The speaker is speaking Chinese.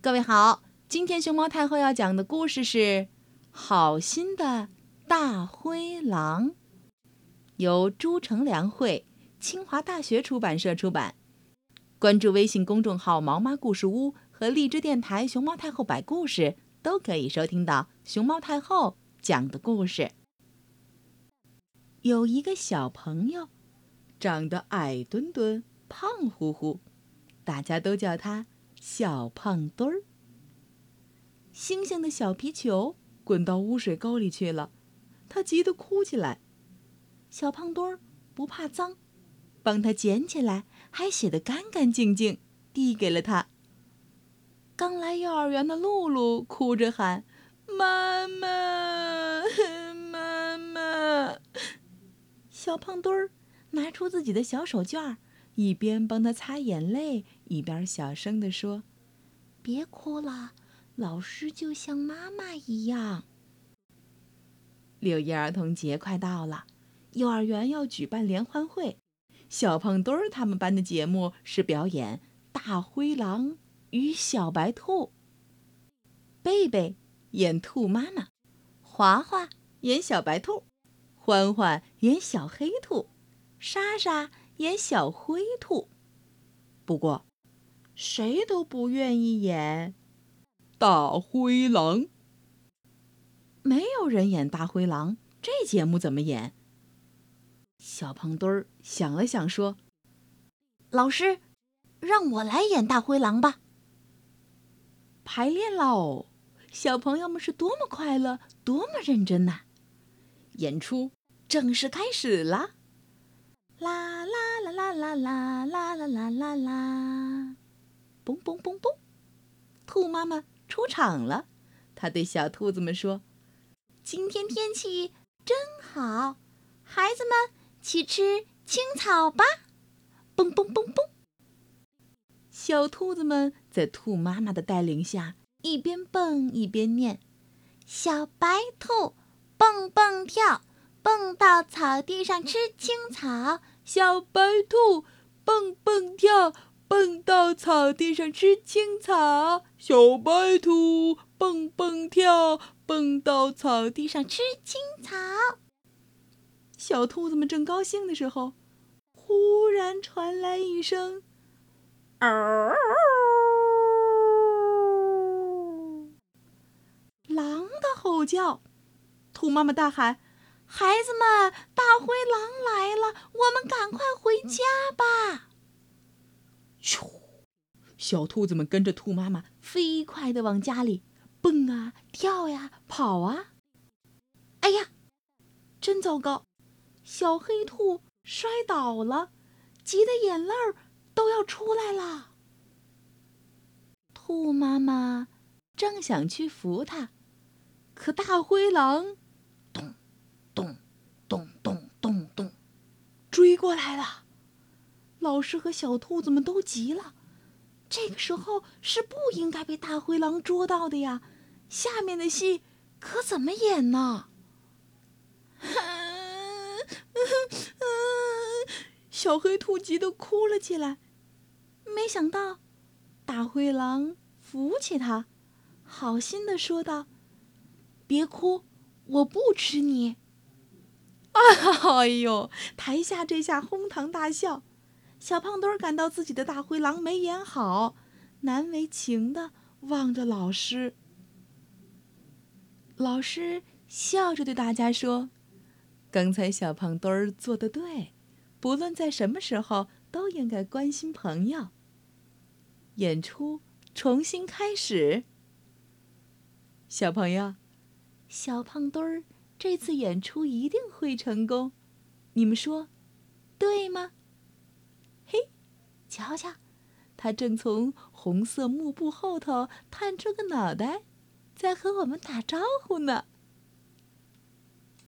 各位好，今天熊猫太后要讲的故事是《好心的大灰狼》，由朱成良绘，清华大学出版社出版。关注微信公众号“毛妈故事屋”和荔枝电台“熊猫太后摆故事”，都可以收听到熊猫太后讲的故事。有一个小朋友，长得矮墩墩、胖乎乎，大家都叫他小胖墩儿。星星的小皮球滚到污水沟里去了，他急得哭起来。小胖墩儿不怕脏，帮他捡起来，还洗得干干净净，递给了他。刚来幼儿园的露露哭着喊：“妈妈，妈妈！”小胖墩儿拿出自己的小手绢儿，一边帮他擦眼泪，一边小声地说：“别哭了，老师就像妈妈一样。”六一儿童节快到了，幼儿园要举办联欢会。小胖墩儿他们班的节目是表演《大灰狼与小白兔》。贝贝演兔妈妈，华华演小白兔。欢欢演小黑兔，莎莎演小灰兔。不过，谁都不愿意演大灰狼。没有人演大灰狼，这节目怎么演？小胖墩儿想了想，说：“老师，让我来演大灰狼吧。”排练喽！小朋友们是多么快乐，多么认真呐！演出。正式开始啦！啦啦啦啦啦啦啦啦啦啦啦！嘣嘣嘣嘣！兔妈妈出场了，她对小兔子们说：“今天天气真好，孩子们去吃青草吧！”嘣嘣嘣嘣！小兔子们在兔妈妈的带领下，一边蹦一边念：“小白兔蹦蹦跳。”蹦到草地上吃青草，小白兔蹦蹦跳，蹦到草地上吃青草。小白兔蹦蹦跳，蹦到草地上吃青草。小兔子们正高兴的时候，忽然传来一声“嗷”，狼的吼叫。兔妈妈大喊。孩子们，大灰狼来了！我们赶快回家吧！咻，小兔子们跟着兔妈妈飞快地往家里蹦啊、跳呀、跑啊。哎呀，真糟糕！小黑兔摔倒了，急得眼泪儿都要出来了。兔妈妈正想去扶它，可大灰狼咚。咚，咚咚咚咚，追过来了！老师和小兔子们都急了。这个时候是不应该被大灰狼捉到的呀！下面的戏可怎么演呢？小黑兔急得哭了起来。没想到，大灰狼扶起他，好心的说道：“别哭，我不吃你。” 哎呦！台下这下哄堂大笑，小胖墩儿感到自己的大灰狼没演好，难为情的望着老师。老师笑着对大家说：“刚才小胖墩儿做的对，不论在什么时候都应该关心朋友。”演出重新开始。小朋友，小胖墩儿。这次演出一定会成功，你们说，对吗？瞧瞧，他正从红色幕布后头探出个脑袋，在和我们打招呼呢。